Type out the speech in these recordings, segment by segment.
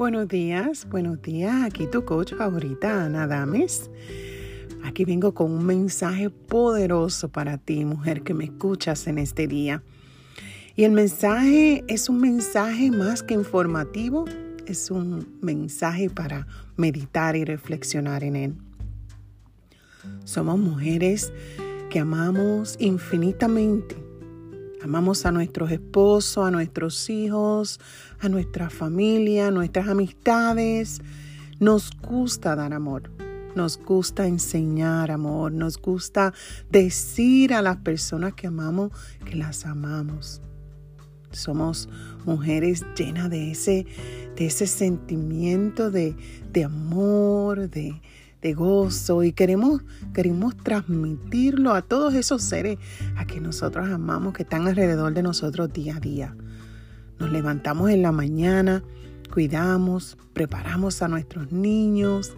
Buenos días, buenos días. Aquí tu coach favorita, Ana Dames. Aquí vengo con un mensaje poderoso para ti, mujer que me escuchas en este día. Y el mensaje es un mensaje más que informativo, es un mensaje para meditar y reflexionar en él. Somos mujeres que amamos infinitamente Amamos a nuestros esposos, a nuestros hijos, a nuestra familia, a nuestras amistades. Nos gusta dar amor. Nos gusta enseñar amor. Nos gusta decir a las personas que amamos que las amamos. Somos mujeres llenas de ese, de ese sentimiento de, de amor, de, de gozo y queremos, queremos transmitirlo a todos esos seres a que nosotros amamos, que están alrededor de nosotros día a día. Nos levantamos en la mañana, cuidamos, preparamos a nuestros niños,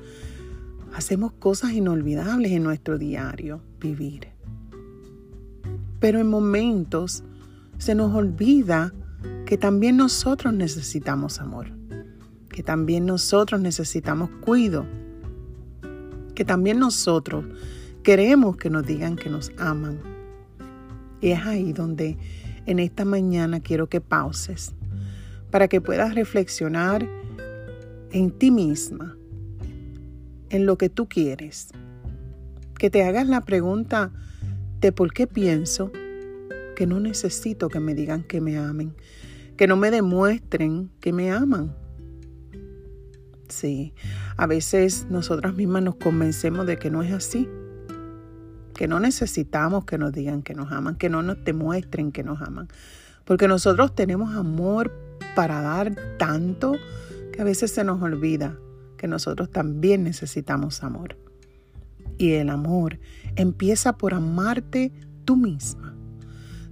hacemos cosas inolvidables en nuestro diario vivir. Pero en momentos se nos olvida que también nosotros necesitamos amor, que también nosotros necesitamos cuidado también nosotros queremos que nos digan que nos aman. Y es ahí donde en esta mañana quiero que pauses para que puedas reflexionar en ti misma, en lo que tú quieres. Que te hagas la pregunta de por qué pienso que no necesito que me digan que me amen, que no me demuestren que me aman. Sí, a veces nosotras mismas nos convencemos de que no es así, que no necesitamos que nos digan que nos aman, que no nos demuestren que nos aman, porque nosotros tenemos amor para dar tanto que a veces se nos olvida que nosotros también necesitamos amor. Y el amor empieza por amarte tú misma.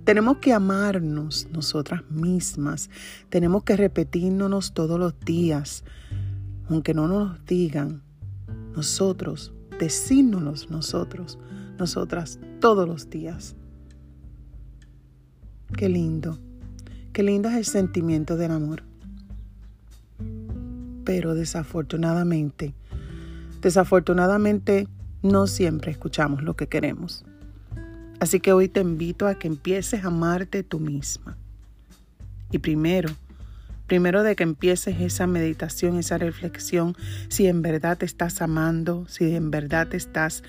Tenemos que amarnos nosotras mismas. Tenemos que repetirnos todos los días aunque no nos digan, nosotros, decínonos nosotros, nosotras todos los días. Qué lindo, qué lindo es el sentimiento del amor. Pero desafortunadamente, desafortunadamente no siempre escuchamos lo que queremos. Así que hoy te invito a que empieces a amarte tú misma. Y primero, Primero de que empieces esa meditación, esa reflexión, si en verdad te estás amando, si en verdad te estás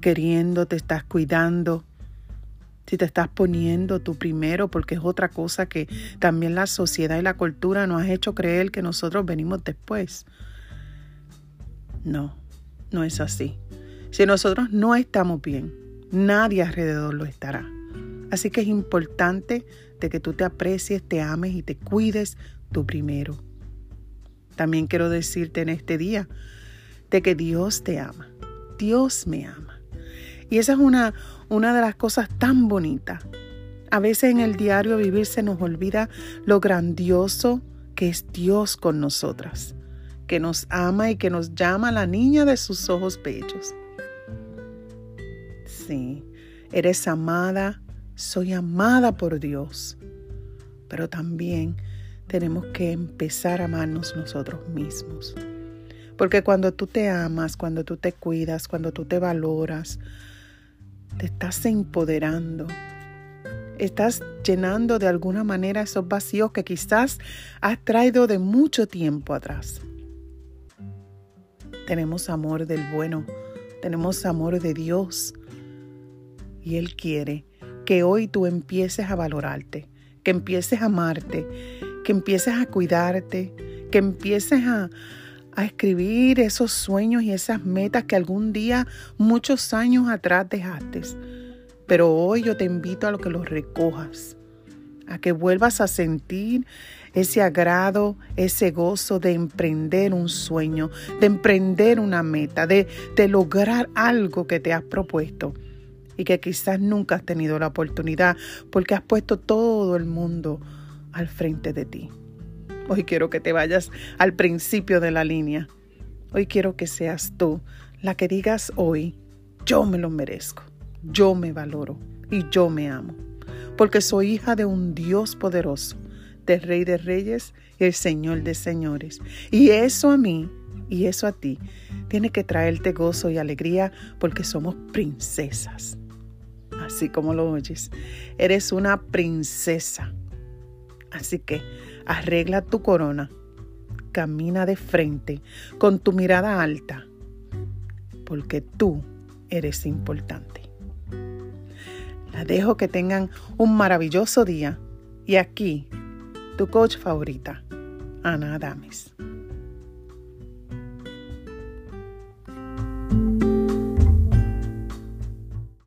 queriendo, te estás cuidando, si te estás poniendo tú primero, porque es otra cosa que también la sociedad y la cultura nos ha hecho creer que nosotros venimos después. No, no es así. Si nosotros no estamos bien, nadie alrededor lo estará. Así que es importante de que tú te aprecies, te ames y te cuides tú primero. También quiero decirte en este día de que Dios te ama. Dios me ama. Y esa es una, una de las cosas tan bonitas. A veces en el diario vivir se nos olvida lo grandioso que es Dios con nosotras, que nos ama y que nos llama la niña de sus ojos bellos. Sí, eres amada, soy amada por Dios, pero también tenemos que empezar a amarnos nosotros mismos. Porque cuando tú te amas, cuando tú te cuidas, cuando tú te valoras, te estás empoderando. Estás llenando de alguna manera esos vacíos que quizás has traído de mucho tiempo atrás. Tenemos amor del bueno, tenemos amor de Dios. Y Él quiere que hoy tú empieces a valorarte, que empieces a amarte, que empieces a cuidarte, que empieces a, escribir esos sueños y esas metas que algún día, muchos años atrás dejaste. Pero hoy yo te invito a lo que los recojas, a que vuelvas a sentir ese agrado, ese gozo de emprender un sueño, de emprender una meta, de, de lograr algo que te has propuesto y que quizás nunca has tenido la oportunidad porque has puesto todo el mundo al frente de ti. Hoy quiero que te vayas al principio de la línea. Hoy quiero que seas tú la que digas hoy, yo me lo merezco, yo me valoro y yo me amo, porque soy hija de un Dios poderoso, del Rey de Reyes y el Señor de Señores. Y eso a mí y eso a ti tiene que traerte gozo y alegría porque somos princesas. Así como lo oyes, eres una princesa. Así que arregla tu corona, camina de frente con tu mirada alta, porque tú eres importante. La dejo que tengan un maravilloso día y aquí tu coach favorita, Ana Adames.